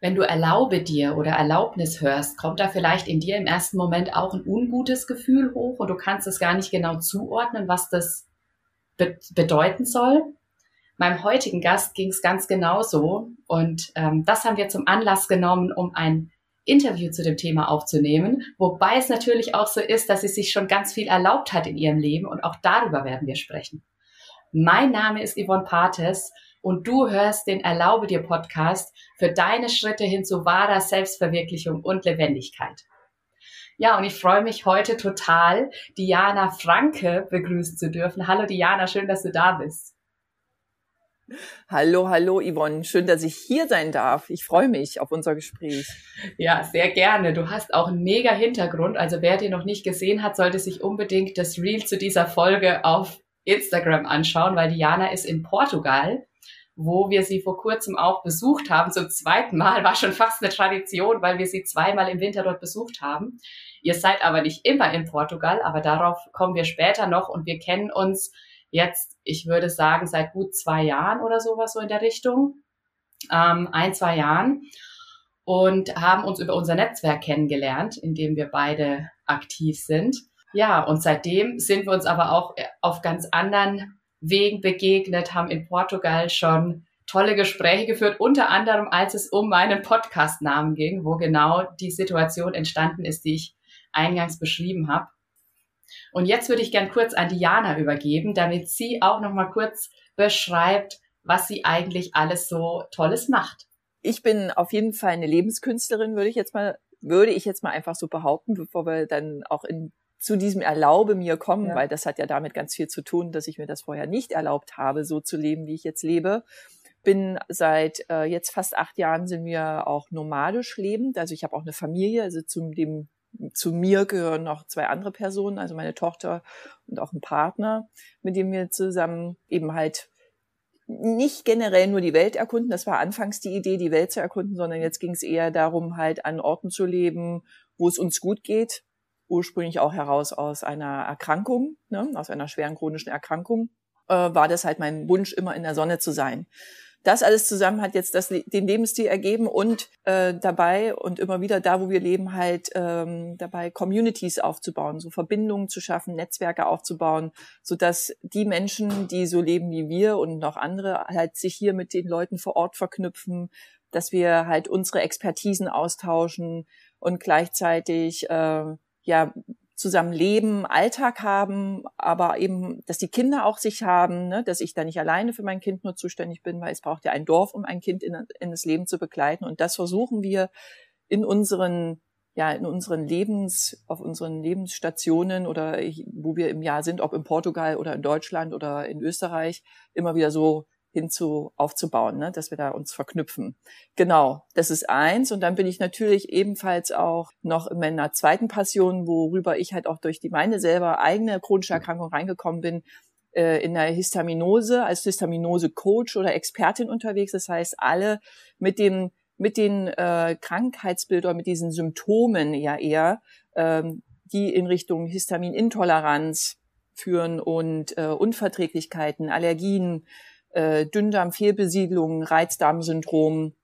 Wenn du erlaube dir oder Erlaubnis hörst, kommt da vielleicht in dir im ersten Moment auch ein ungutes Gefühl hoch und du kannst es gar nicht genau zuordnen, was das be bedeuten soll. Meinem heutigen Gast ging es ganz genauso und ähm, das haben wir zum Anlass genommen, um ein Interview zu dem Thema aufzunehmen, wobei es natürlich auch so ist, dass sie sich schon ganz viel erlaubt hat in ihrem Leben und auch darüber werden wir sprechen. Mein Name ist Yvonne Pates und du hörst den Erlaube dir Podcast für deine Schritte hin zu wahrer Selbstverwirklichung und Lebendigkeit. Ja, und ich freue mich heute total, Diana Franke begrüßen zu dürfen. Hallo Diana, schön, dass du da bist. Hallo, hallo Yvonne, schön, dass ich hier sein darf. Ich freue mich auf unser Gespräch. Ja, sehr gerne. Du hast auch einen mega Hintergrund. Also wer dir noch nicht gesehen hat, sollte sich unbedingt das Reel zu dieser Folge auf Instagram anschauen, weil Diana ist in Portugal wo wir sie vor kurzem auch besucht haben, zum zweiten Mal, war schon fast eine Tradition, weil wir sie zweimal im Winter dort besucht haben. Ihr seid aber nicht immer in Portugal, aber darauf kommen wir später noch und wir kennen uns jetzt, ich würde sagen, seit gut zwei Jahren oder sowas so in der Richtung, ähm, ein, zwei Jahren und haben uns über unser Netzwerk kennengelernt, in dem wir beide aktiv sind. Ja, und seitdem sind wir uns aber auch auf ganz anderen Wegen begegnet, haben in Portugal schon tolle Gespräche geführt, unter anderem als es um meinen Podcast-Namen ging, wo genau die Situation entstanden ist, die ich eingangs beschrieben habe. Und jetzt würde ich gern kurz an Diana übergeben, damit sie auch noch mal kurz beschreibt, was sie eigentlich alles so Tolles macht. Ich bin auf jeden Fall eine Lebenskünstlerin, würde ich jetzt mal, würde ich jetzt mal einfach so behaupten, bevor wir dann auch in zu diesem Erlaube mir kommen, ja. weil das hat ja damit ganz viel zu tun, dass ich mir das vorher nicht erlaubt habe, so zu leben, wie ich jetzt lebe. Bin seit äh, jetzt fast acht Jahren sind wir auch nomadisch lebend. Also ich habe auch eine Familie, also zu dem zu mir gehören noch zwei andere Personen, also meine Tochter und auch ein Partner, mit dem wir zusammen eben halt nicht generell nur die Welt erkunden, das war anfangs die Idee, die Welt zu erkunden, sondern jetzt ging es eher darum, halt an Orten zu leben, wo es uns gut geht, ursprünglich auch heraus aus einer Erkrankung, ne, aus einer schweren chronischen Erkrankung, äh, war das halt mein Wunsch, immer in der Sonne zu sein. Das alles zusammen hat jetzt das, den Lebensstil ergeben und äh, dabei und immer wieder da, wo wir leben, halt ähm, dabei Communities aufzubauen, so Verbindungen zu schaffen, Netzwerke aufzubauen, so dass die Menschen, die so leben wie wir und noch andere, halt sich hier mit den Leuten vor Ort verknüpfen, dass wir halt unsere Expertisen austauschen und gleichzeitig äh, ja zusammen leben, Alltag haben, aber eben, dass die Kinder auch sich haben, ne, dass ich da nicht alleine für mein Kind nur zuständig bin, weil es braucht ja ein Dorf, um ein Kind in, in das Leben zu begleiten. Und das versuchen wir in unseren ja, in unseren Lebens, auf unseren Lebensstationen oder wo wir im Jahr sind, ob in Portugal oder in Deutschland oder in Österreich, immer wieder so hinzu aufzubauen, ne? dass wir da uns verknüpfen. Genau, das ist eins. Und dann bin ich natürlich ebenfalls auch noch in meiner zweiten Passion, worüber ich halt auch durch die meine selber eigene chronische Erkrankung reingekommen bin, äh, in der Histaminose als Histaminose-Coach oder Expertin unterwegs. Das heißt, alle mit dem mit den äh, Krankheitsbildern, mit diesen Symptomen ja eher, ähm, die in Richtung Histaminintoleranz führen und äh, Unverträglichkeiten, Allergien, äh, Dünndarmfehlbesiedlung, Reizdarmsyndrom,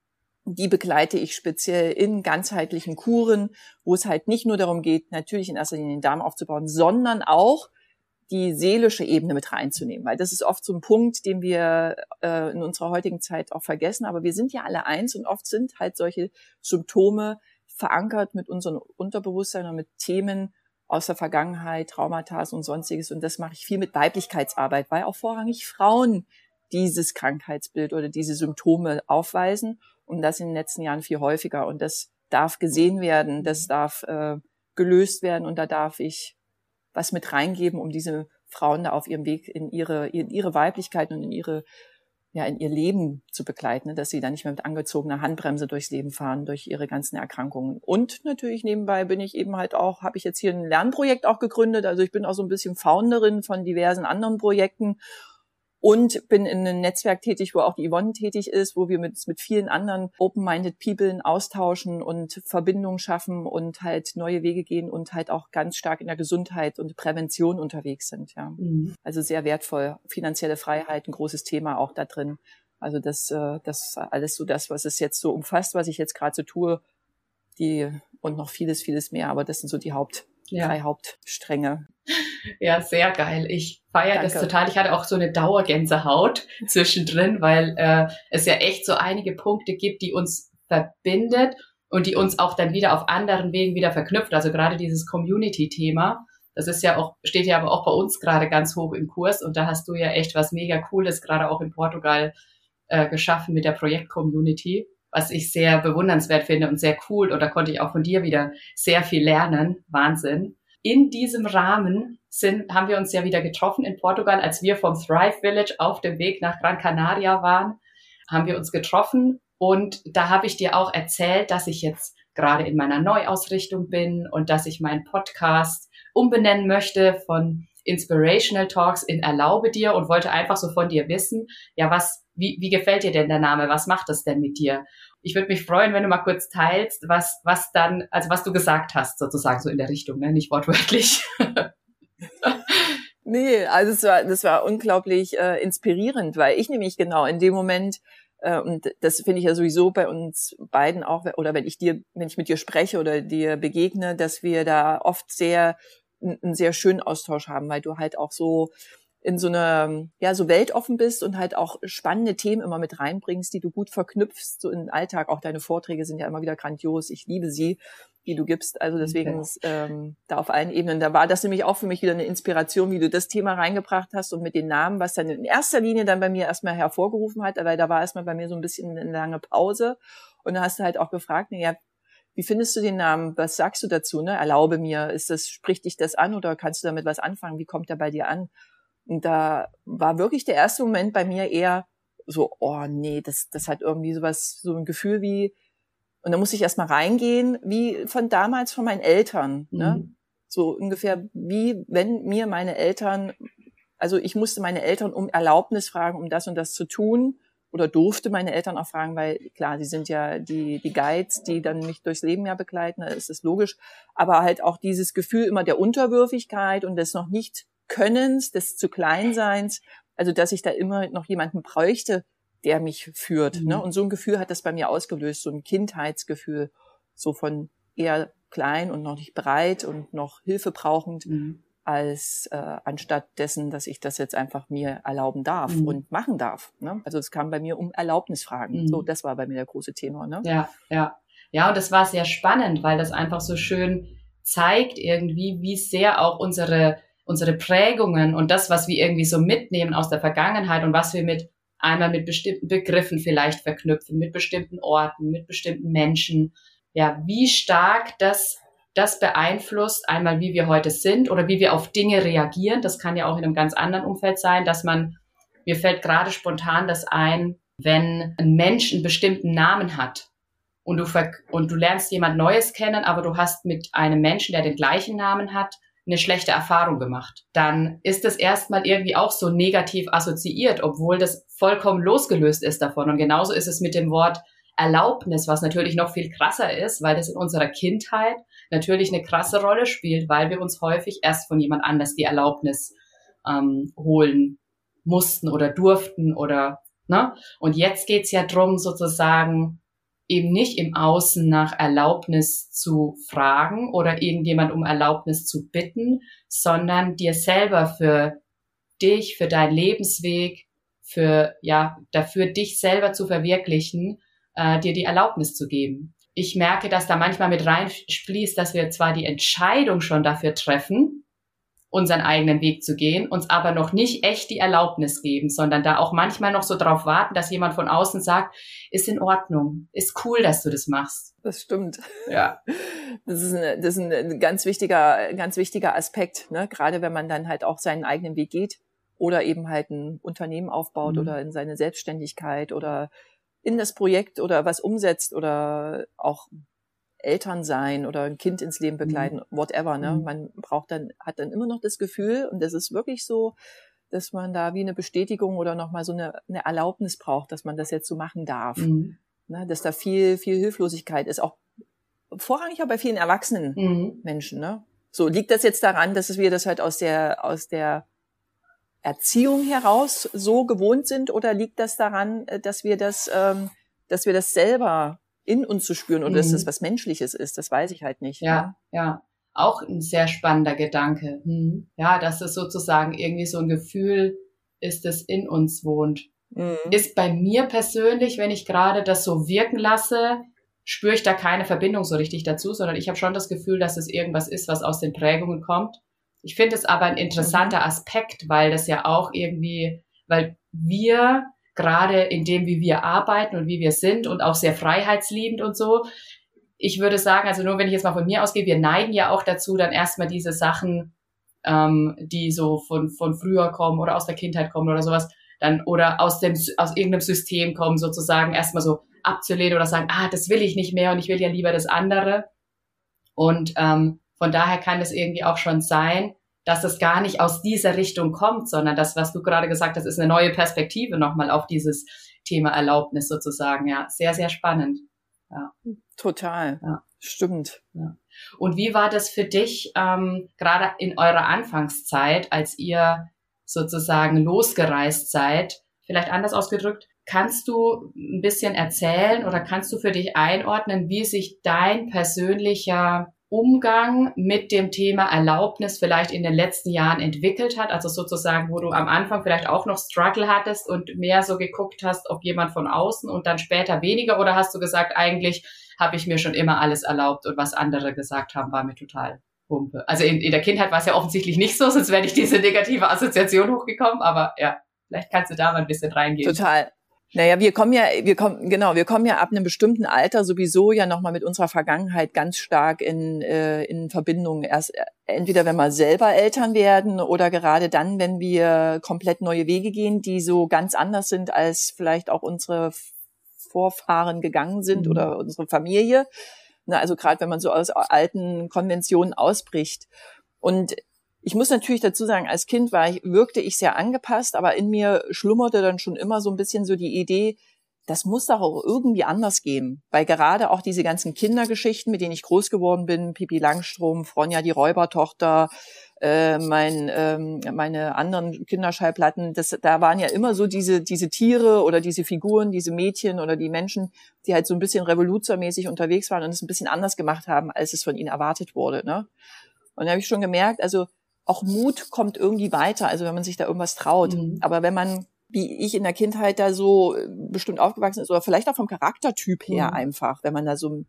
die begleite ich speziell in ganzheitlichen Kuren, wo es halt nicht nur darum geht, natürlich in erster Linie den Darm aufzubauen, sondern auch die seelische Ebene mit reinzunehmen, weil das ist oft so ein Punkt, den wir äh, in unserer heutigen Zeit auch vergessen. Aber wir sind ja alle eins und oft sind halt solche Symptome verankert mit unserem Unterbewusstsein und mit Themen aus der Vergangenheit, Traumata und sonstiges. Und das mache ich viel mit Weiblichkeitsarbeit, weil auch vorrangig Frauen dieses Krankheitsbild oder diese Symptome aufweisen und das in den letzten Jahren viel häufiger. Und das darf gesehen werden, das darf äh, gelöst werden und da darf ich was mit reingeben, um diese Frauen da auf ihrem Weg in ihre, in ihre Weiblichkeit und in ihre ja, in ihr Leben zu begleiten, ne, dass sie da nicht mehr mit angezogener Handbremse durchs Leben fahren, durch ihre ganzen Erkrankungen. Und natürlich nebenbei bin ich eben halt auch, habe ich jetzt hier ein Lernprojekt auch gegründet. Also ich bin auch so ein bisschen Founderin von diversen anderen Projekten und bin in einem Netzwerk tätig, wo auch die Yvonne tätig ist, wo wir mit, mit vielen anderen open-minded People austauschen und Verbindungen schaffen und halt neue Wege gehen und halt auch ganz stark in der Gesundheit und Prävention unterwegs sind. Ja. Mhm. Also sehr wertvoll. Finanzielle Freiheit, ein großes Thema auch da drin. Also das, äh, das alles so das, was es jetzt so umfasst, was ich jetzt gerade so tue, die und noch vieles, vieles mehr. Aber das sind so die Haupt, ja. drei Hauptstränge. Ja, sehr geil. Ich feiere das total. Ich hatte auch so eine Dauergänsehaut zwischendrin, weil äh, es ja echt so einige Punkte gibt, die uns verbindet und die uns auch dann wieder auf anderen Wegen wieder verknüpft. Also gerade dieses Community-Thema, das ist ja auch, steht ja aber auch bei uns gerade ganz hoch im Kurs und da hast du ja echt was mega Cooles, gerade auch in Portugal äh, geschaffen mit der Projekt-Community, was ich sehr bewundernswert finde und sehr cool. Und da konnte ich auch von dir wieder sehr viel lernen. Wahnsinn. In diesem Rahmen sind, haben wir uns ja wieder getroffen in Portugal, als wir vom Thrive Village auf dem Weg nach Gran Canaria waren, haben wir uns getroffen und da habe ich dir auch erzählt, dass ich jetzt gerade in meiner Neuausrichtung bin und dass ich meinen Podcast umbenennen möchte von Inspirational Talks in Erlaube dir und wollte einfach so von dir wissen, ja, was, wie, wie gefällt dir denn der Name? Was macht das denn mit dir? Ich würde mich freuen, wenn du mal kurz teilst, was, was dann, also was du gesagt hast, sozusagen so in der Richtung, ne? nicht wortwörtlich. nee, also es war, das war unglaublich äh, inspirierend, weil ich nämlich genau in dem Moment äh, und das finde ich ja sowieso bei uns beiden auch, oder wenn ich dir, wenn ich mit dir spreche oder dir begegne, dass wir da oft sehr, einen sehr schönen Austausch haben, weil du halt auch so in so eine, ja, so weltoffen bist und halt auch spannende Themen immer mit reinbringst, die du gut verknüpfst, so in den Alltag. Auch deine Vorträge sind ja immer wieder grandios. Ich liebe sie die du gibst. Also deswegen okay. ähm, da auf allen Ebenen. Da war das nämlich auch für mich wieder eine Inspiration, wie du das Thema reingebracht hast und mit den Namen, was dann in erster Linie dann bei mir erstmal hervorgerufen hat, weil da war erstmal bei mir so ein bisschen eine lange Pause. Und dann hast du halt auch gefragt, ja, wie findest du den Namen? Was sagst du dazu? Ne? Erlaube mir, ist das, spricht dich das an oder kannst du damit was anfangen? Wie kommt er bei dir an? Und da war wirklich der erste Moment bei mir eher so, oh nee, das, das hat irgendwie sowas, so ein Gefühl wie, und da muss ich erstmal reingehen, wie von damals von meinen Eltern. Ne? Mhm. So ungefähr wie wenn mir meine Eltern, also ich musste meine Eltern um Erlaubnis fragen, um das und das zu tun. Oder durfte meine Eltern auch fragen, weil klar, sie sind ja die, die Guides, die dann mich durchs Leben ja begleiten, da ist es logisch. Aber halt auch dieses Gefühl immer der Unterwürfigkeit und des noch nicht Könnens, des zu Kleinseins, also dass ich da immer noch jemanden bräuchte, der mich führt. Ne? Mhm. Ne? Und so ein Gefühl hat das bei mir ausgelöst, so ein Kindheitsgefühl, so von eher klein und noch nicht bereit und noch Hilfe brauchend, mhm. als äh, anstatt dessen, dass ich das jetzt einfach mir erlauben darf mhm. und machen darf. Ne? Also es kam bei mir um Erlaubnisfragen. So, mhm. das war bei mir der große Tenor. Ne? Ja, ja. Ja, und das war sehr spannend, weil das einfach so schön zeigt irgendwie, wie sehr auch unsere unsere Prägungen und das, was wir irgendwie so mitnehmen aus der Vergangenheit und was wir mit einmal mit bestimmten Begriffen vielleicht verknüpfen, mit bestimmten Orten, mit bestimmten Menschen. Ja, wie stark das das beeinflusst einmal, wie wir heute sind oder wie wir auf Dinge reagieren. Das kann ja auch in einem ganz anderen Umfeld sein, dass man, mir fällt gerade spontan das ein, wenn ein Mensch einen bestimmten Namen hat und du, und du lernst jemand Neues kennen, aber du hast mit einem Menschen, der den gleichen Namen hat, eine schlechte Erfahrung gemacht, dann ist das erstmal irgendwie auch so negativ assoziiert, obwohl das vollkommen losgelöst ist davon. Und genauso ist es mit dem Wort Erlaubnis, was natürlich noch viel krasser ist, weil das in unserer Kindheit natürlich eine krasse Rolle spielt, weil wir uns häufig erst von jemand anders die Erlaubnis ähm, holen mussten oder durften oder ne? Und jetzt geht's ja drum, sozusagen eben nicht im Außen nach Erlaubnis zu fragen oder irgendjemand um Erlaubnis zu bitten, sondern dir selber für dich, für deinen Lebensweg, für ja dafür dich selber zu verwirklichen, äh, dir die Erlaubnis zu geben. Ich merke, dass da manchmal mit reinfließt, dass wir zwar die Entscheidung schon dafür treffen, unseren eigenen Weg zu gehen, uns aber noch nicht echt die Erlaubnis geben, sondern da auch manchmal noch so drauf warten, dass jemand von außen sagt, ist in Ordnung, ist cool, dass du das machst. Das stimmt. Ja. Das ist, ein, das ist ein ganz wichtiger, ganz wichtiger Aspekt, ne? gerade wenn man dann halt auch seinen eigenen Weg geht oder eben halt ein Unternehmen aufbaut mhm. oder in seine Selbstständigkeit oder in das Projekt oder was umsetzt oder auch Eltern sein oder ein Kind ins Leben begleiten, mhm. whatever. Ne? Mhm. Man braucht dann, hat dann immer noch das Gefühl, und das ist wirklich so, dass man da wie eine Bestätigung oder nochmal so eine, eine Erlaubnis braucht, dass man das jetzt so machen darf. Mhm. Ne? Dass da viel, viel Hilflosigkeit ist, auch vorrangig auch bei vielen erwachsenen mhm. Menschen. Ne? So liegt das jetzt daran, dass wir das halt aus der, aus der Erziehung heraus so gewohnt sind oder liegt das daran, äh, dass wir das, ähm, dass wir das selber in uns zu spüren oder mhm. dass das was Menschliches ist? Das weiß ich halt nicht. Ja, ja. ja. Auch ein sehr spannender Gedanke. Hm. Ja, dass es sozusagen irgendwie so ein Gefühl ist, das in uns wohnt. Mhm. Ist bei mir persönlich, wenn ich gerade das so wirken lasse, spüre ich da keine Verbindung so richtig dazu, sondern ich habe schon das Gefühl, dass es irgendwas ist, was aus den Prägungen kommt. Ich finde es aber ein interessanter mhm. Aspekt, weil das ja auch irgendwie, weil wir gerade in dem, wie wir arbeiten und wie wir sind und auch sehr freiheitsliebend und so, ich würde sagen, also nur wenn ich jetzt mal von mir ausgehe, wir neigen ja auch dazu, dann erstmal diese Sachen, ähm, die so von, von früher kommen oder aus der Kindheit kommen oder sowas, dann oder aus dem aus irgendeinem System kommen, sozusagen erstmal so abzulehnen oder sagen, ah, das will ich nicht mehr und ich will ja lieber das andere. Und ähm, von daher kann es irgendwie auch schon sein, dass es gar nicht aus dieser Richtung kommt, sondern das, was du gerade gesagt hast, ist eine neue Perspektive nochmal auf dieses Thema Erlaubnis sozusagen. Ja, sehr, sehr spannend. Ja. Total. Ja. Stimmt. Ja. Und wie war das für dich ähm, gerade in eurer Anfangszeit, als ihr sozusagen losgereist seid? Vielleicht anders ausgedrückt, kannst du ein bisschen erzählen oder kannst du für dich einordnen, wie sich dein persönlicher Umgang mit dem Thema Erlaubnis vielleicht in den letzten Jahren entwickelt hat? Also sozusagen, wo du am Anfang vielleicht auch noch Struggle hattest und mehr so geguckt hast, ob jemand von außen und dann später weniger? Oder hast du gesagt, eigentlich habe ich mir schon immer alles erlaubt und was andere gesagt haben, war mir total Pumpe. Also in, in der Kindheit war es ja offensichtlich nicht so, sonst wäre ich diese negative Assoziation hochgekommen, aber ja, vielleicht kannst du da mal ein bisschen reingehen. Total. Naja, wir kommen ja, wir kommen, genau, wir kommen ja ab einem bestimmten Alter sowieso ja nochmal mit unserer Vergangenheit ganz stark in, äh, in Verbindung. Erst äh, entweder wenn wir selber Eltern werden oder gerade dann, wenn wir komplett neue Wege gehen, die so ganz anders sind, als vielleicht auch unsere Vorfahren gegangen sind mhm. oder unsere Familie. Na, also gerade wenn man so aus alten Konventionen ausbricht. Und ich muss natürlich dazu sagen, als Kind war ich, wirkte ich sehr angepasst, aber in mir schlummerte dann schon immer so ein bisschen so die Idee, das muss doch auch irgendwie anders gehen. Weil gerade auch diese ganzen Kindergeschichten, mit denen ich groß geworden bin, Pipi Langstrom, Fronja die Räubertochter, äh, mein, ähm, meine anderen Kinderschallplatten, das, da waren ja immer so diese, diese Tiere oder diese Figuren, diese Mädchen oder die Menschen, die halt so ein bisschen revoluzermäßig unterwegs waren und es ein bisschen anders gemacht haben, als es von ihnen erwartet wurde. Ne? Und da habe ich schon gemerkt, also auch Mut kommt irgendwie weiter, also wenn man sich da irgendwas traut. Mhm. Aber wenn man, wie ich in der Kindheit da so äh, bestimmt aufgewachsen ist, oder vielleicht auch vom Charaktertyp her mhm. einfach, wenn man da so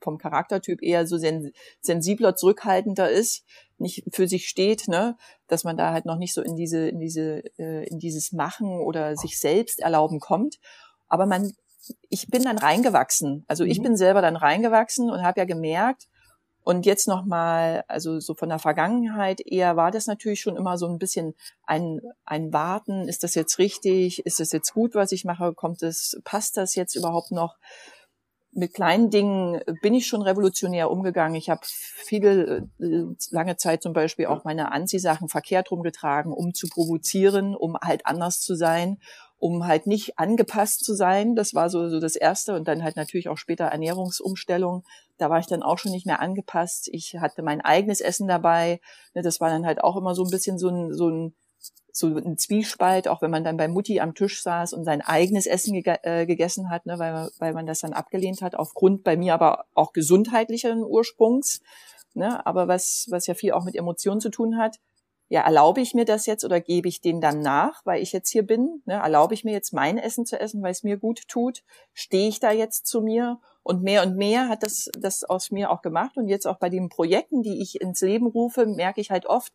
vom Charaktertyp eher so sen sensibler, zurückhaltender ist, nicht für sich steht, ne, dass man da halt noch nicht so in diese, in diese, äh, in dieses Machen oder sich selbst erlauben kommt. Aber man, ich bin dann reingewachsen. Also ich mhm. bin selber dann reingewachsen und habe ja gemerkt, und jetzt nochmal, also so von der Vergangenheit eher war das natürlich schon immer so ein bisschen ein, ein Warten. Ist das jetzt richtig? Ist das jetzt gut, was ich mache? Kommt es, passt das jetzt überhaupt noch? Mit kleinen Dingen bin ich schon revolutionär umgegangen. Ich habe viele äh, lange Zeit zum Beispiel auch meine Anziehsachen verkehrt rumgetragen, um zu provozieren, um halt anders zu sein um halt nicht angepasst zu sein. Das war so, so das Erste. Und dann halt natürlich auch später Ernährungsumstellung. Da war ich dann auch schon nicht mehr angepasst. Ich hatte mein eigenes Essen dabei. Ne, das war dann halt auch immer so ein bisschen so ein, so ein, so ein Zwiespalt, auch wenn man dann bei Mutti am Tisch saß und sein eigenes Essen ge äh, gegessen hat, ne, weil, weil man das dann abgelehnt hat, aufgrund bei mir aber auch gesundheitlichen Ursprungs. Ne, aber was, was ja viel auch mit Emotionen zu tun hat ja, erlaube ich mir das jetzt oder gebe ich den dann nach, weil ich jetzt hier bin? Ne? Erlaube ich mir jetzt mein Essen zu essen, weil es mir gut tut? Stehe ich da jetzt zu mir? Und mehr und mehr hat das, das aus mir auch gemacht. Und jetzt auch bei den Projekten, die ich ins Leben rufe, merke ich halt oft,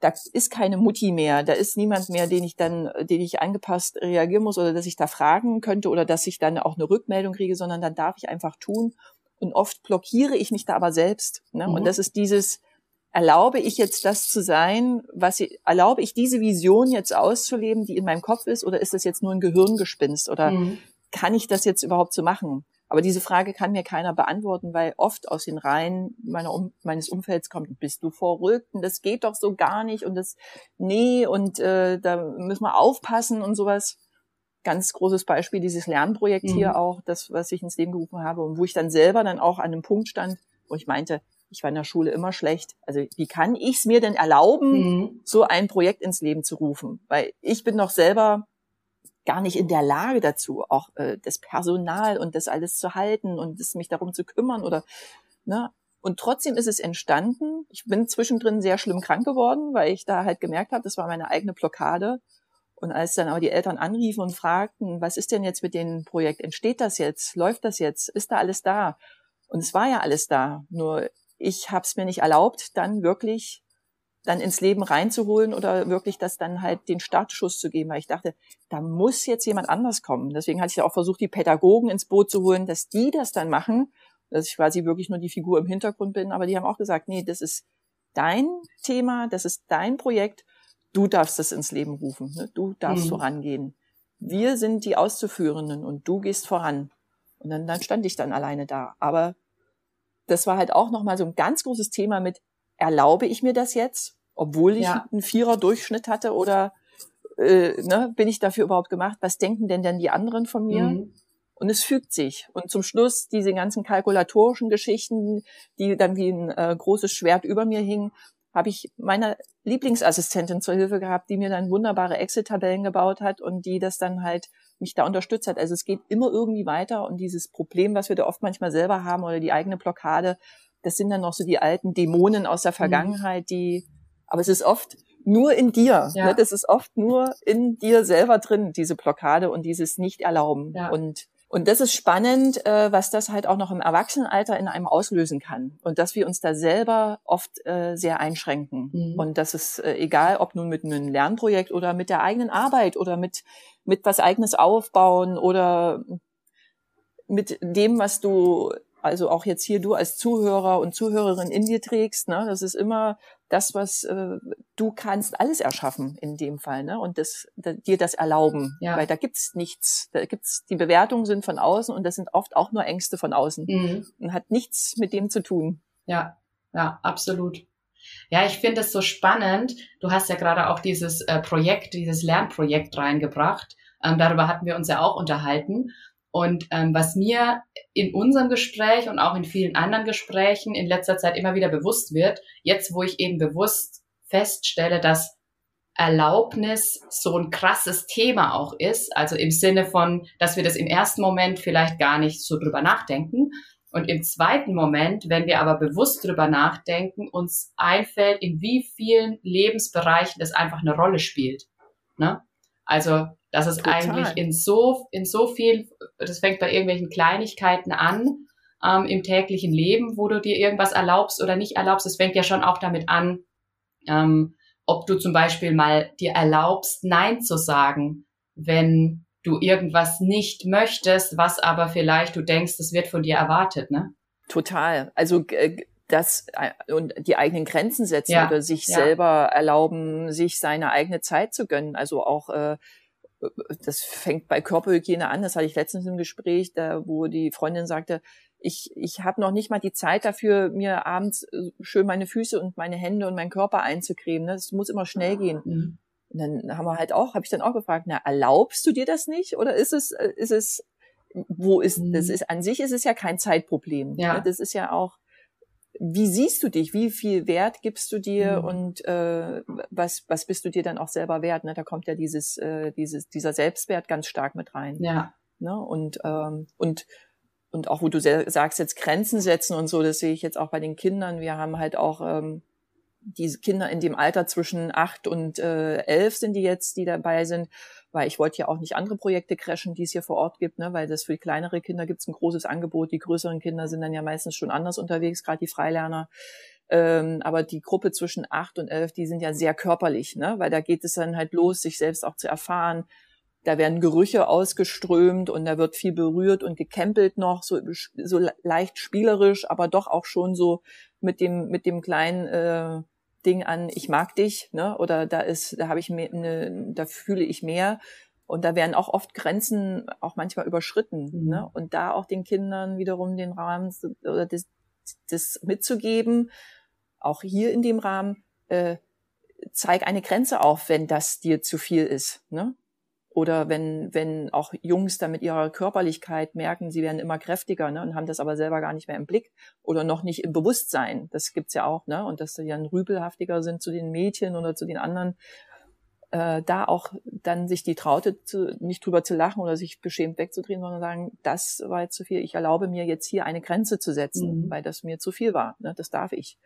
da ist keine Mutti mehr, da ist niemand mehr, den ich dann, den ich angepasst reagieren muss oder dass ich da fragen könnte oder dass ich dann auch eine Rückmeldung kriege, sondern dann darf ich einfach tun. Und oft blockiere ich mich da aber selbst. Ne? Mhm. Und das ist dieses, erlaube ich jetzt das zu sein, was ich, erlaube ich diese Vision jetzt auszuleben, die in meinem Kopf ist, oder ist das jetzt nur ein Gehirngespinst oder mhm. kann ich das jetzt überhaupt so machen? Aber diese Frage kann mir keiner beantworten, weil oft aus den Reihen meiner um, meines Umfelds kommt, bist du verrückt und das geht doch so gar nicht und das, nee, und äh, da müssen wir aufpassen und sowas. Ganz großes Beispiel, dieses Lernprojekt mhm. hier auch, das, was ich ins Leben gerufen habe und wo ich dann selber dann auch an einem Punkt stand, wo ich meinte, ich war in der Schule immer schlecht. Also wie kann ich es mir denn erlauben, mhm. so ein Projekt ins Leben zu rufen? Weil ich bin doch selber gar nicht in der Lage dazu, auch äh, das Personal und das alles zu halten und das, mich darum zu kümmern oder ne. Und trotzdem ist es entstanden. Ich bin zwischendrin sehr schlimm krank geworden, weil ich da halt gemerkt habe, das war meine eigene Blockade. Und als dann aber die Eltern anriefen und fragten, was ist denn jetzt mit dem Projekt? Entsteht das jetzt? Läuft das jetzt? Ist da alles da? Und es war ja alles da. Nur ich habe es mir nicht erlaubt, dann wirklich dann ins Leben reinzuholen oder wirklich das dann halt den Startschuss zu geben, weil ich dachte, da muss jetzt jemand anders kommen. Deswegen hatte ich ja auch versucht, die Pädagogen ins Boot zu holen, dass die das dann machen, dass ich quasi wirklich nur die Figur im Hintergrund bin. Aber die haben auch gesagt, nee, das ist dein Thema, das ist dein Projekt, du darfst das ins Leben rufen, ne? du darfst mhm. vorangehen. Wir sind die Auszuführenden und du gehst voran. Und dann, dann stand ich dann alleine da. Aber das war halt auch nochmal so ein ganz großes Thema mit, erlaube ich mir das jetzt, obwohl ich ja. einen Vierer-Durchschnitt hatte oder äh, ne, bin ich dafür überhaupt gemacht? Was denken denn denn die anderen von mir? Mhm. Und es fügt sich. Und zum Schluss diese ganzen kalkulatorischen Geschichten, die dann wie ein äh, großes Schwert über mir hingen, habe ich meiner Lieblingsassistentin zur Hilfe gehabt, die mir dann wunderbare Excel-Tabellen gebaut hat und die das dann halt mich da unterstützt hat. Also es geht immer irgendwie weiter und dieses Problem, was wir da oft manchmal selber haben oder die eigene Blockade, das sind dann noch so die alten Dämonen aus der mhm. Vergangenheit, die, aber es ist oft nur in dir. Ja. Ne? Das ist oft nur in dir selber drin, diese Blockade und dieses Nicht-Erlauben. Ja. Und und das ist spannend, äh, was das halt auch noch im Erwachsenenalter in einem auslösen kann. Und dass wir uns da selber oft äh, sehr einschränken. Mhm. Und das ist äh, egal, ob nun mit einem Lernprojekt oder mit der eigenen Arbeit oder mit, mit was eigenes aufbauen oder mit dem, was du also auch jetzt hier du als Zuhörer und Zuhörerin in dir trägst, ne, das ist immer das, was äh, du kannst alles erschaffen in dem Fall, ne? Und das, da, dir das erlauben. Ja. Weil da gibt's nichts. Da gibt's, die Bewertungen sind von außen und das sind oft auch nur Ängste von außen. Mhm. Und hat nichts mit dem zu tun. Ja, ja, absolut. Ja, ich finde es so spannend. Du hast ja gerade auch dieses äh, Projekt, dieses Lernprojekt reingebracht. Ähm, darüber hatten wir uns ja auch unterhalten. Und ähm, was mir in unserem Gespräch und auch in vielen anderen Gesprächen in letzter Zeit immer wieder bewusst wird, jetzt wo ich eben bewusst feststelle, dass Erlaubnis so ein krasses Thema auch ist, also im Sinne von, dass wir das im ersten Moment vielleicht gar nicht so drüber nachdenken. Und im zweiten Moment, wenn wir aber bewusst drüber nachdenken, uns einfällt, in wie vielen Lebensbereichen das einfach eine Rolle spielt. Ne? Also dass es Total. eigentlich in so, in so viel, das fängt bei irgendwelchen Kleinigkeiten an, ähm, im täglichen Leben, wo du dir irgendwas erlaubst oder nicht erlaubst. Es fängt ja schon auch damit an, ähm, ob du zum Beispiel mal dir erlaubst, Nein zu sagen, wenn du irgendwas nicht möchtest, was aber vielleicht du denkst, das wird von dir erwartet, ne? Total. Also das äh, und die eigenen Grenzen setzen ja, oder sich ja. selber erlauben, sich seine eigene Zeit zu gönnen. Also auch äh, das fängt bei Körperhygiene an, das hatte ich letztens im Gespräch, da wo die Freundin sagte, ich, ich habe noch nicht mal die Zeit dafür, mir abends äh, schön meine Füße und meine Hände und meinen Körper einzucremen. Das muss immer schnell gehen. Mhm. Und dann haben wir halt auch, habe ich dann auch gefragt, na, erlaubst du dir das nicht? Oder ist es, äh, ist es, wo ist, mhm. das ist, an sich ist es ja kein Zeitproblem. Ja. Ne? Das ist ja auch, wie siehst du dich? Wie viel Wert gibst du dir mhm. und äh, was, was bist du dir dann auch selber wert? Ne? Da kommt ja dieses, äh, dieses, dieser Selbstwert ganz stark mit rein. Ja. Ne? Und, ähm, und, und auch wo du sagst, jetzt Grenzen setzen und so, das sehe ich jetzt auch bei den Kindern. Wir haben halt auch ähm, diese Kinder in dem Alter zwischen acht und äh, elf sind die jetzt, die dabei sind weil ich wollte ja auch nicht andere Projekte crashen, die es hier vor Ort gibt, ne? weil das für die kleinere Kinder gibt es ein großes Angebot. Die größeren Kinder sind dann ja meistens schon anders unterwegs, gerade die Freilerner. Ähm, aber die Gruppe zwischen acht und elf, die sind ja sehr körperlich, ne? weil da geht es dann halt los, sich selbst auch zu erfahren. Da werden Gerüche ausgeströmt und da wird viel berührt und gekämpelt noch, so, so leicht spielerisch, aber doch auch schon so mit dem, mit dem kleinen äh, Ding an, ich mag dich, ne? Oder da ist, da habe ich mehr, ne, da fühle ich mehr. Und da werden auch oft Grenzen auch manchmal überschritten. Mhm. Ne? Und da auch den Kindern wiederum den Rahmen oder das, das mitzugeben, auch hier in dem Rahmen, äh, zeig eine Grenze auf, wenn das dir zu viel ist. Ne? Oder wenn, wenn auch Jungs dann mit ihrer Körperlichkeit merken, sie werden immer kräftiger ne, und haben das aber selber gar nicht mehr im Blick oder noch nicht im Bewusstsein. Das gibt's ja auch, ne? Und dass sie dann rüpelhaftiger sind zu den Mädchen oder zu den anderen. Äh, da auch dann sich die traute, zu, nicht drüber zu lachen oder sich beschämt wegzudrehen, sondern sagen, das war jetzt zu viel. Ich erlaube mir jetzt hier eine Grenze zu setzen, mhm. weil das mir zu viel war. Ne? Das darf ich.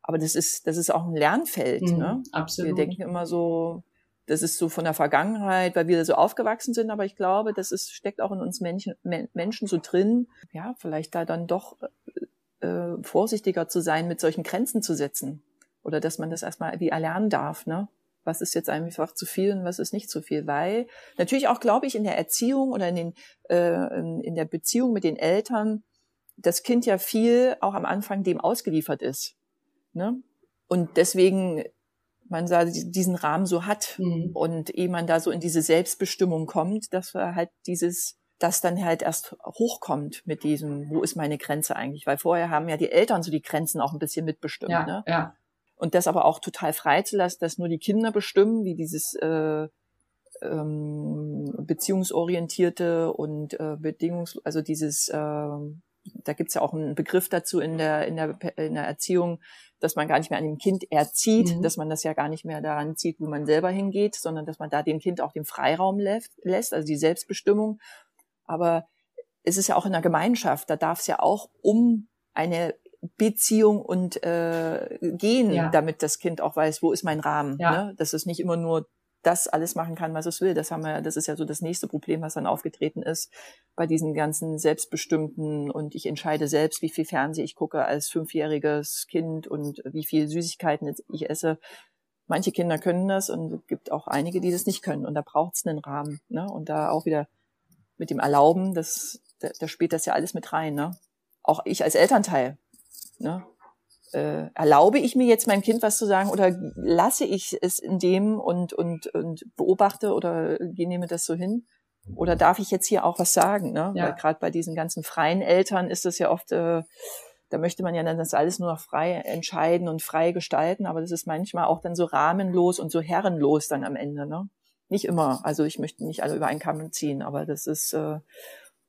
Aber das ist, das ist auch ein Lernfeld. Mhm, ne? Absolut. Wir denken immer so, das ist so von der Vergangenheit, weil wir so aufgewachsen sind, aber ich glaube, das ist, steckt auch in uns Menschen, Menschen so drin, ja, vielleicht da dann doch äh, äh, vorsichtiger zu sein, mit solchen Grenzen zu setzen. Oder dass man das erstmal wie erlernen darf, ne? Was ist jetzt einfach zu viel und was ist nicht zu viel? Weil natürlich auch, glaube ich, in der Erziehung oder in, den, äh, in der Beziehung mit den Eltern das Kind ja viel auch am Anfang dem ausgeliefert ist. Ne? Und deswegen man da diesen Rahmen so hat mhm. und ehe man da so in diese Selbstbestimmung kommt, dass halt dieses das dann halt erst hochkommt mit diesem, wo ist meine Grenze eigentlich? Weil vorher haben ja die Eltern so die Grenzen auch ein bisschen mitbestimmt. Ja, ne? ja. Und das aber auch total freizulassen, dass nur die Kinder bestimmen, wie dieses äh, ähm, beziehungsorientierte und äh, bedingungs, also dieses, äh, da gibt's ja auch einen Begriff dazu in der in der in der Erziehung, dass man gar nicht mehr an dem Kind erzieht, mhm. dass man das ja gar nicht mehr daran zieht, wo man selber hingeht, sondern dass man da dem Kind auch den Freiraum lässt, also die Selbstbestimmung. Aber es ist ja auch in der Gemeinschaft, da darf es ja auch um eine Beziehung und äh, gehen, ja. damit das Kind auch weiß, wo ist mein Rahmen. Ja. Ne? Dass es nicht immer nur das alles machen kann, was es will. Das haben wir, das ist ja so das nächste Problem, was dann aufgetreten ist bei diesen ganzen selbstbestimmten und ich entscheide selbst, wie viel Fernseh ich gucke als fünfjähriges Kind und wie viel Süßigkeiten ich esse. Manche Kinder können das und es gibt auch einige, die das nicht können. Und da braucht es einen Rahmen. Ne? Und da auch wieder mit dem Erlauben, das, da, da spielt das ja alles mit rein. Ne? Auch ich als Elternteil. Ne? Äh, erlaube ich mir jetzt meinem Kind was zu sagen oder lasse ich es in dem und, und, und beobachte oder nehme das so hin? Oder darf ich jetzt hier auch was sagen? Ne? Ja. Weil gerade bei diesen ganzen freien Eltern ist es ja oft, äh, da möchte man ja dann das alles nur noch frei entscheiden und frei gestalten, aber das ist manchmal auch dann so rahmenlos und so herrenlos dann am Ende. Ne? Nicht immer. Also ich möchte nicht alle über einen Kamm ziehen, aber das ist, äh,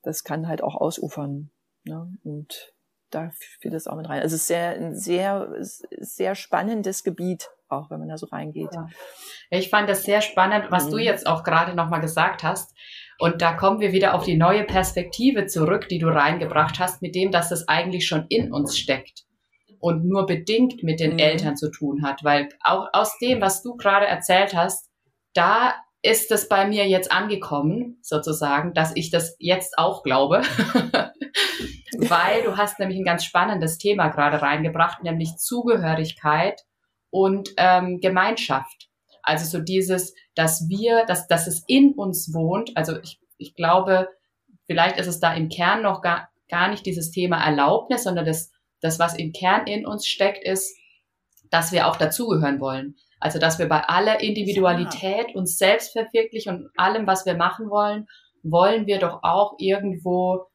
das kann halt auch ausufern. Ne? Und da fiel das auch mit rein. Also es ist sehr, ein sehr, sehr spannendes Gebiet, auch wenn man da so reingeht. Ja. Ich fand das sehr spannend, was mhm. du jetzt auch gerade nochmal gesagt hast. Und da kommen wir wieder auf die neue Perspektive zurück, die du reingebracht hast, mit dem, dass das eigentlich schon in uns steckt und nur bedingt mit den mhm. Eltern zu tun hat. Weil auch aus dem, was du gerade erzählt hast, da ist es bei mir jetzt angekommen, sozusagen, dass ich das jetzt auch glaube. Weil du hast nämlich ein ganz spannendes Thema gerade reingebracht, nämlich Zugehörigkeit und ähm, Gemeinschaft. Also so dieses, dass wir, dass, dass es in uns wohnt. Also ich, ich glaube, vielleicht ist es da im Kern noch gar, gar nicht dieses Thema Erlaubnis, sondern das, das, was im Kern in uns steckt, ist, dass wir auch dazugehören wollen. Also, dass wir bei aller Individualität uns selbst verwirklichen und allem, was wir machen wollen, wollen wir doch auch irgendwo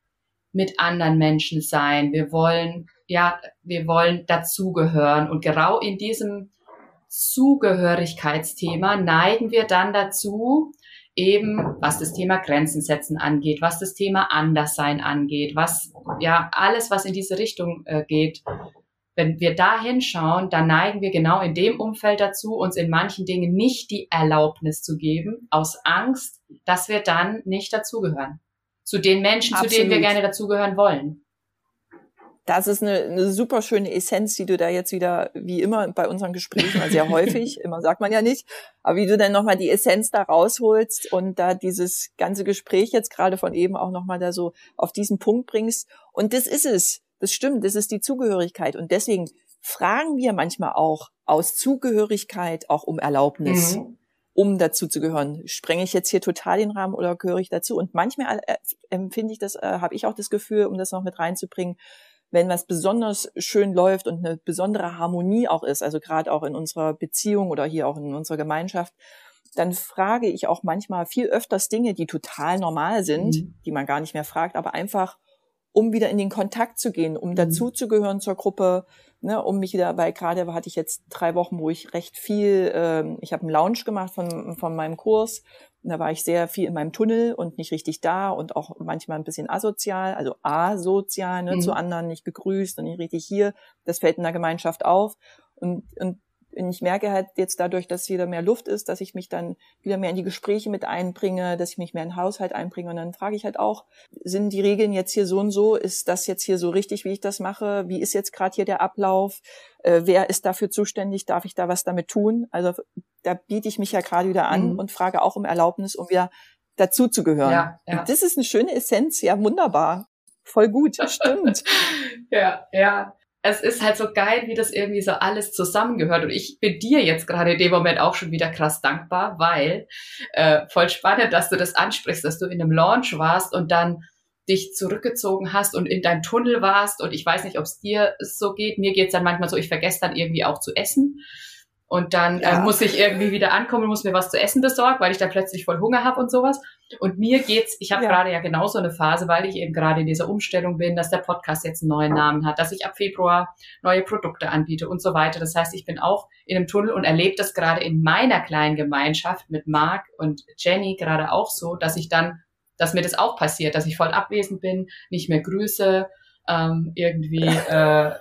mit anderen Menschen sein. Wir wollen, ja, wir wollen dazugehören. Und genau in diesem Zugehörigkeitsthema neigen wir dann dazu, eben was das Thema Grenzen setzen angeht, was das Thema Anderssein angeht, was ja alles, was in diese Richtung äh, geht. Wenn wir da hinschauen, dann neigen wir genau in dem Umfeld dazu, uns in manchen Dingen nicht die Erlaubnis zu geben, aus Angst, dass wir dann nicht dazugehören zu den Menschen, Absolut. zu denen wir gerne dazugehören wollen. Das ist eine, eine super schöne Essenz, die du da jetzt wieder, wie immer bei unseren Gesprächen, sehr häufig, immer sagt man ja nicht, aber wie du dann nochmal die Essenz da rausholst und da dieses ganze Gespräch jetzt gerade von eben auch nochmal da so auf diesen Punkt bringst. Und das ist es. Das stimmt. Das ist die Zugehörigkeit. Und deswegen fragen wir manchmal auch aus Zugehörigkeit auch um Erlaubnis. Mhm um dazu zu gehören. Sprenge ich jetzt hier total den Rahmen oder gehöre ich dazu? Und manchmal äh, empfinde ich das, äh, habe ich auch das Gefühl, um das noch mit reinzubringen, wenn was besonders schön läuft und eine besondere Harmonie auch ist, also gerade auch in unserer Beziehung oder hier auch in unserer Gemeinschaft, dann frage ich auch manchmal viel öfters Dinge, die total normal sind, mhm. die man gar nicht mehr fragt, aber einfach um wieder in den Kontakt zu gehen, um mhm. dazuzugehören zur Gruppe, ne, um mich wieder, weil gerade hatte ich jetzt drei Wochen, wo ich recht viel, ähm, ich habe einen Lounge gemacht von, von meinem Kurs, da war ich sehr viel in meinem Tunnel und nicht richtig da und auch manchmal ein bisschen asozial, also asozial, ne, mhm. zu anderen nicht gegrüßt und nicht richtig hier. Das fällt in der Gemeinschaft auf. Und, und und ich merke halt jetzt dadurch, dass wieder mehr Luft ist, dass ich mich dann wieder mehr in die Gespräche mit einbringe, dass ich mich mehr in den Haushalt einbringe. Und dann frage ich halt auch, sind die Regeln jetzt hier so und so? Ist das jetzt hier so richtig, wie ich das mache? Wie ist jetzt gerade hier der Ablauf? Äh, wer ist dafür zuständig? Darf ich da was damit tun? Also da biete ich mich ja gerade wieder an mhm. und frage auch um Erlaubnis, um wieder dazu zu gehören. Ja, ja. Und das ist eine schöne Essenz, ja, wunderbar. Voll gut, stimmt. ja, ja es ist halt so geil, wie das irgendwie so alles zusammengehört. Und ich bin dir jetzt gerade in dem Moment auch schon wieder krass dankbar, weil äh, voll spannend, dass du das ansprichst, dass du in einem Launch warst und dann dich zurückgezogen hast und in deinem Tunnel warst. Und ich weiß nicht, ob es dir so geht. Mir geht's dann manchmal so, ich vergesse dann irgendwie auch zu essen. Und dann äh, ja. äh, muss ich irgendwie wieder ankommen, muss mir was zu essen besorgen, weil ich dann plötzlich voll Hunger habe und sowas. Und mir geht's, ich habe ja. gerade ja genauso eine Phase, weil ich eben gerade in dieser Umstellung bin, dass der Podcast jetzt einen neuen Namen hat, dass ich ab Februar neue Produkte anbiete und so weiter. Das heißt, ich bin auch in einem Tunnel und erlebe das gerade in meiner kleinen Gemeinschaft mit Marc und Jenny gerade auch so, dass ich dann, dass mir das auch passiert, dass ich voll abwesend bin, nicht mehr grüße, ähm, irgendwie äh,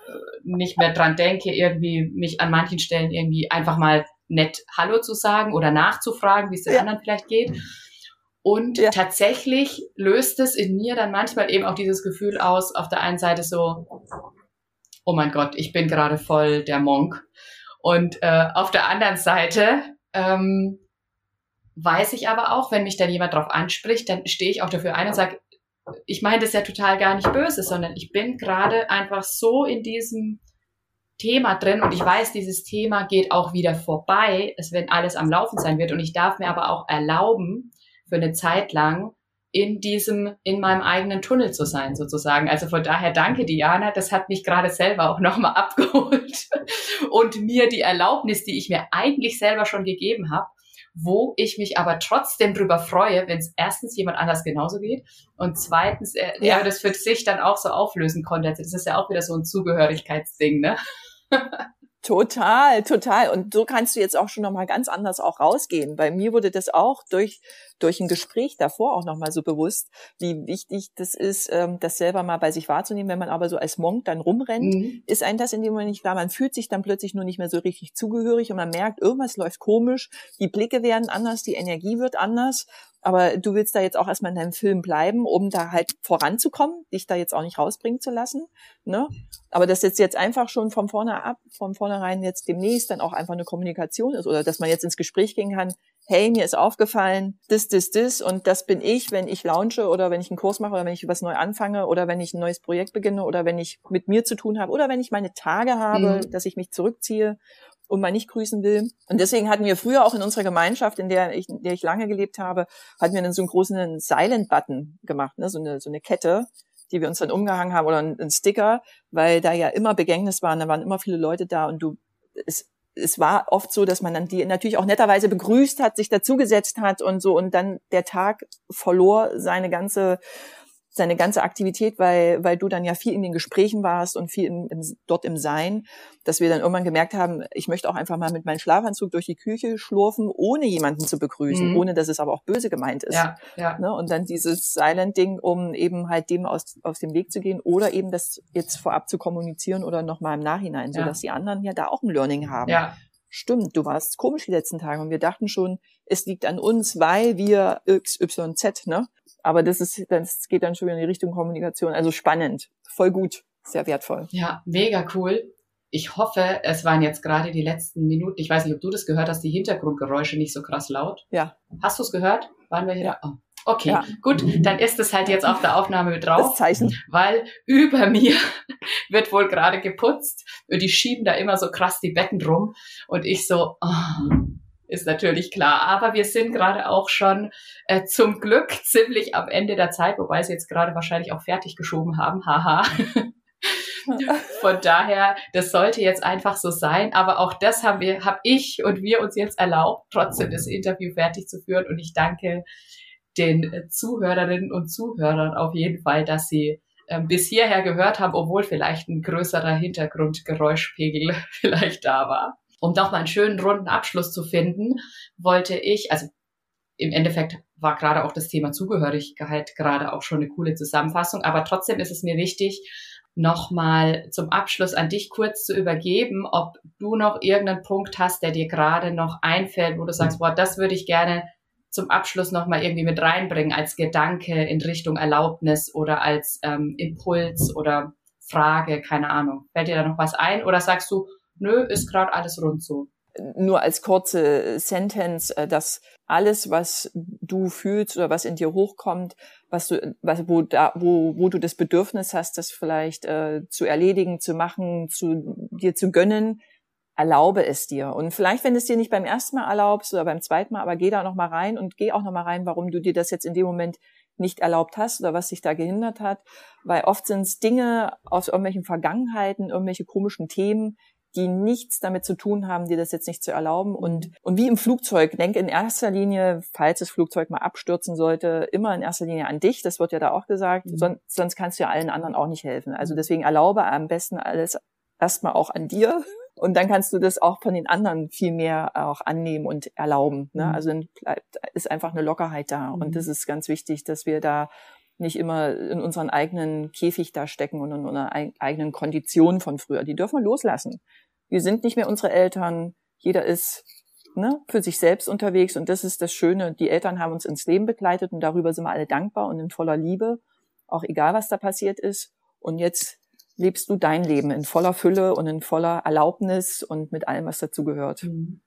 nicht mehr dran denke, irgendwie mich an manchen Stellen irgendwie einfach mal nett Hallo zu sagen oder nachzufragen, wie es den ja. anderen vielleicht geht. Und ja. tatsächlich löst es in mir dann manchmal eben auch dieses Gefühl aus, auf der einen Seite so, oh mein Gott, ich bin gerade voll der Monk. Und äh, auf der anderen Seite ähm, weiß ich aber auch, wenn mich dann jemand darauf anspricht, dann stehe ich auch dafür ein und sage, ich meine das ja total gar nicht böse, sondern ich bin gerade einfach so in diesem Thema drin und ich weiß, dieses Thema geht auch wieder vorbei, es wenn alles am Laufen sein wird und ich darf mir aber auch erlauben, für eine Zeit lang in diesem, in meinem eigenen Tunnel zu sein, sozusagen. Also von daher danke, Diana. Das hat mich gerade selber auch nochmal abgeholt und mir die Erlaubnis, die ich mir eigentlich selber schon gegeben habe, wo ich mich aber trotzdem drüber freue, wenn es erstens jemand anders genauso geht und zweitens er, ja. er das für sich dann auch so auflösen konnte. Also das ist ja auch wieder so ein Zugehörigkeitsding, ne? Total, total. Und so kannst du jetzt auch schon nochmal ganz anders auch rausgehen. Bei mir wurde das auch durch, durch ein Gespräch davor auch nochmal so bewusst, wie wichtig das ist, ähm, das selber mal bei sich wahrzunehmen. Wenn man aber so als Monk dann rumrennt, mhm. ist ein das in dem Moment nicht klar. Man fühlt sich dann plötzlich nur nicht mehr so richtig zugehörig und man merkt, irgendwas läuft komisch, die Blicke werden anders, die Energie wird anders aber du willst da jetzt auch erstmal in deinem Film bleiben, um da halt voranzukommen, dich da jetzt auch nicht rausbringen zu lassen. Ne? Aber dass jetzt jetzt einfach schon von vorne ab, von vornherein jetzt demnächst dann auch einfach eine Kommunikation ist oder dass man jetzt ins Gespräch gehen kann, hey, mir ist aufgefallen, das, das, das und das bin ich, wenn ich launche oder wenn ich einen Kurs mache oder wenn ich was neu anfange oder wenn ich ein neues Projekt beginne oder wenn ich mit mir zu tun habe oder wenn ich meine Tage habe, mhm. dass ich mich zurückziehe und mal nicht grüßen will. Und deswegen hatten wir früher auch in unserer Gemeinschaft, in der ich, in der ich lange gelebt habe, hatten wir dann so einen großen Silent-Button gemacht, ne? so, eine, so eine Kette, die wir uns dann umgehangen haben oder einen Sticker, weil da ja immer Begängnis waren, da waren immer viele Leute da und du, es, es war oft so, dass man dann die natürlich auch netterweise begrüßt hat, sich dazugesetzt hat und so. Und dann der Tag verlor seine ganze seine ganze Aktivität, weil, weil du dann ja viel in den Gesprächen warst und viel im, im, dort im Sein, dass wir dann irgendwann gemerkt haben, ich möchte auch einfach mal mit meinem Schlafanzug durch die Küche schlurfen, ohne jemanden zu begrüßen, mhm. ohne dass es aber auch böse gemeint ist. Ja, ja. Ne? Und dann dieses Silent-Ding, um eben halt dem aus, aus dem Weg zu gehen oder eben das jetzt vorab zu kommunizieren oder nochmal im Nachhinein, ja. sodass die anderen ja da auch ein Learning haben. Ja. Stimmt, du warst komisch die letzten Tage und wir dachten schon, es liegt an uns, weil wir XYZ, ne? Aber das ist, das geht dann schon wieder in die Richtung Kommunikation. Also spannend, voll gut, sehr wertvoll. Ja, mega cool. Ich hoffe, es waren jetzt gerade die letzten Minuten. Ich weiß nicht, ob du das gehört hast, die Hintergrundgeräusche nicht so krass laut. Ja. Hast du es gehört? Waren wir hier? Ja. Oh. Okay, ja. gut, dann ist es halt jetzt auf der Aufnahme mit drauf. Das Zeichen. Weil über mir wird wohl gerade geputzt und die schieben da immer so krass die Betten rum und ich so, oh, ist natürlich klar. Aber wir sind gerade auch schon äh, zum Glück ziemlich am Ende der Zeit, wobei sie jetzt gerade wahrscheinlich auch fertig geschoben haben. Haha. Von daher, das sollte jetzt einfach so sein. Aber auch das haben wir, habe ich und wir uns jetzt erlaubt, trotzdem das Interview fertig zu führen. Und ich danke den Zuhörerinnen und Zuhörern auf jeden Fall, dass sie äh, bis hierher gehört haben, obwohl vielleicht ein größerer Hintergrundgeräuschpegel vielleicht da war. Um noch mal einen schönen runden Abschluss zu finden, wollte ich, also im Endeffekt war gerade auch das Thema Zugehörigkeit gerade auch schon eine coole Zusammenfassung, aber trotzdem ist es mir wichtig, nochmal zum Abschluss an dich kurz zu übergeben, ob du noch irgendeinen Punkt hast, der dir gerade noch einfällt, wo du sagst, boah, das würde ich gerne zum Abschluss nochmal irgendwie mit reinbringen als Gedanke in Richtung Erlaubnis oder als ähm, Impuls oder Frage, keine Ahnung. Fällt dir da noch was ein oder sagst du, nö, ist gerade alles rund so? Nur als kurze Sentence, äh, dass alles, was du fühlst oder was in dir hochkommt, was du, was, wo, da, wo, wo du das Bedürfnis hast, das vielleicht äh, zu erledigen, zu machen, zu dir zu gönnen, erlaube es dir. Und vielleicht, wenn es dir nicht beim ersten Mal erlaubst oder beim zweiten Mal, aber geh da noch mal rein und geh auch noch mal rein, warum du dir das jetzt in dem Moment nicht erlaubt hast oder was dich da gehindert hat. Weil oft sind es Dinge aus irgendwelchen Vergangenheiten, irgendwelche komischen Themen, die nichts damit zu tun haben, dir das jetzt nicht zu erlauben. Und, und wie im Flugzeug, denk in erster Linie, falls das Flugzeug mal abstürzen sollte, immer in erster Linie an dich. Das wird ja da auch gesagt. Mhm. Sonst, sonst kannst du ja allen anderen auch nicht helfen. Also deswegen erlaube am besten alles erstmal auch an dir. Und dann kannst du das auch von den anderen viel mehr auch annehmen und erlauben. Ne? Mhm. Also dann bleibt, ist einfach eine Lockerheit da. Mhm. Und das ist ganz wichtig, dass wir da nicht immer in unseren eigenen Käfig da stecken und in unserer eigenen Kondition von früher. Die dürfen wir loslassen. Wir sind nicht mehr unsere Eltern. Jeder ist ne, für sich selbst unterwegs und das ist das Schöne. Die Eltern haben uns ins Leben begleitet und darüber sind wir alle dankbar und in voller Liebe, auch egal was da passiert ist. Und jetzt lebst du dein Leben in voller Fülle und in voller Erlaubnis und mit allem, was dazu gehört. Mhm.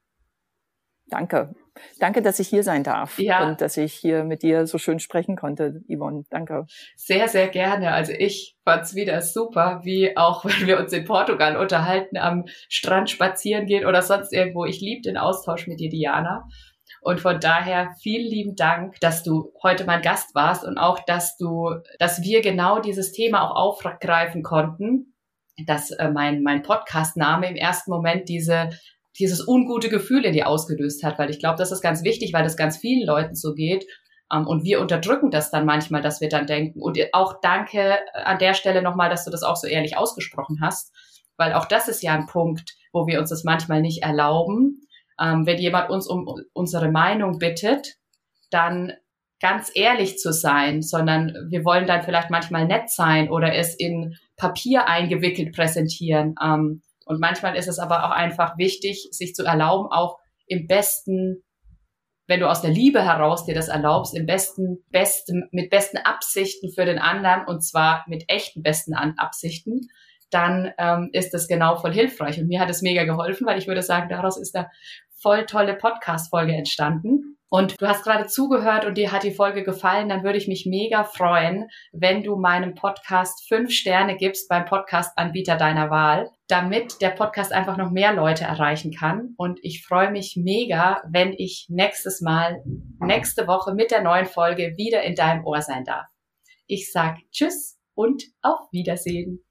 Danke. Danke, dass ich hier sein darf ja. und dass ich hier mit dir so schön sprechen konnte, Yvonne. Danke. Sehr, sehr gerne. Also ich fand's wieder super, wie auch wenn wir uns in Portugal unterhalten, am Strand spazieren gehen oder sonst irgendwo. Ich liebe den Austausch mit dir, Diana. Und von daher vielen lieben Dank, dass du heute mein Gast warst und auch, dass du, dass wir genau dieses Thema auch aufgreifen konnten, dass äh, mein, mein Podcast-Name im ersten Moment diese dieses ungute Gefühl in dir ausgelöst hat, weil ich glaube, das ist ganz wichtig, weil das ganz vielen Leuten so geht. Um, ähm, und wir unterdrücken das dann manchmal, dass wir dann denken. Und auch danke an der Stelle nochmal, dass du das auch so ehrlich ausgesprochen hast, weil auch das ist ja ein Punkt, wo wir uns das manchmal nicht erlauben. Um, ähm, wenn jemand uns um unsere Meinung bittet, dann ganz ehrlich zu sein, sondern wir wollen dann vielleicht manchmal nett sein oder es in Papier eingewickelt präsentieren. Um, ähm, und manchmal ist es aber auch einfach wichtig, sich zu erlauben, auch im besten, wenn du aus der Liebe heraus dir das erlaubst, im besten, besten, mit besten Absichten für den anderen und zwar mit echten besten Absichten, dann ähm, ist das genau voll hilfreich. Und mir hat es mega geholfen, weil ich würde sagen, daraus ist da voll tolle Podcast-Folge entstanden und du hast gerade zugehört und dir hat die Folge gefallen, dann würde ich mich mega freuen, wenn du meinem Podcast fünf Sterne gibst beim Podcast-Anbieter deiner Wahl, damit der Podcast einfach noch mehr Leute erreichen kann. Und ich freue mich mega, wenn ich nächstes Mal, nächste Woche mit der neuen Folge wieder in deinem Ohr sein darf. Ich sag Tschüss und auf Wiedersehen.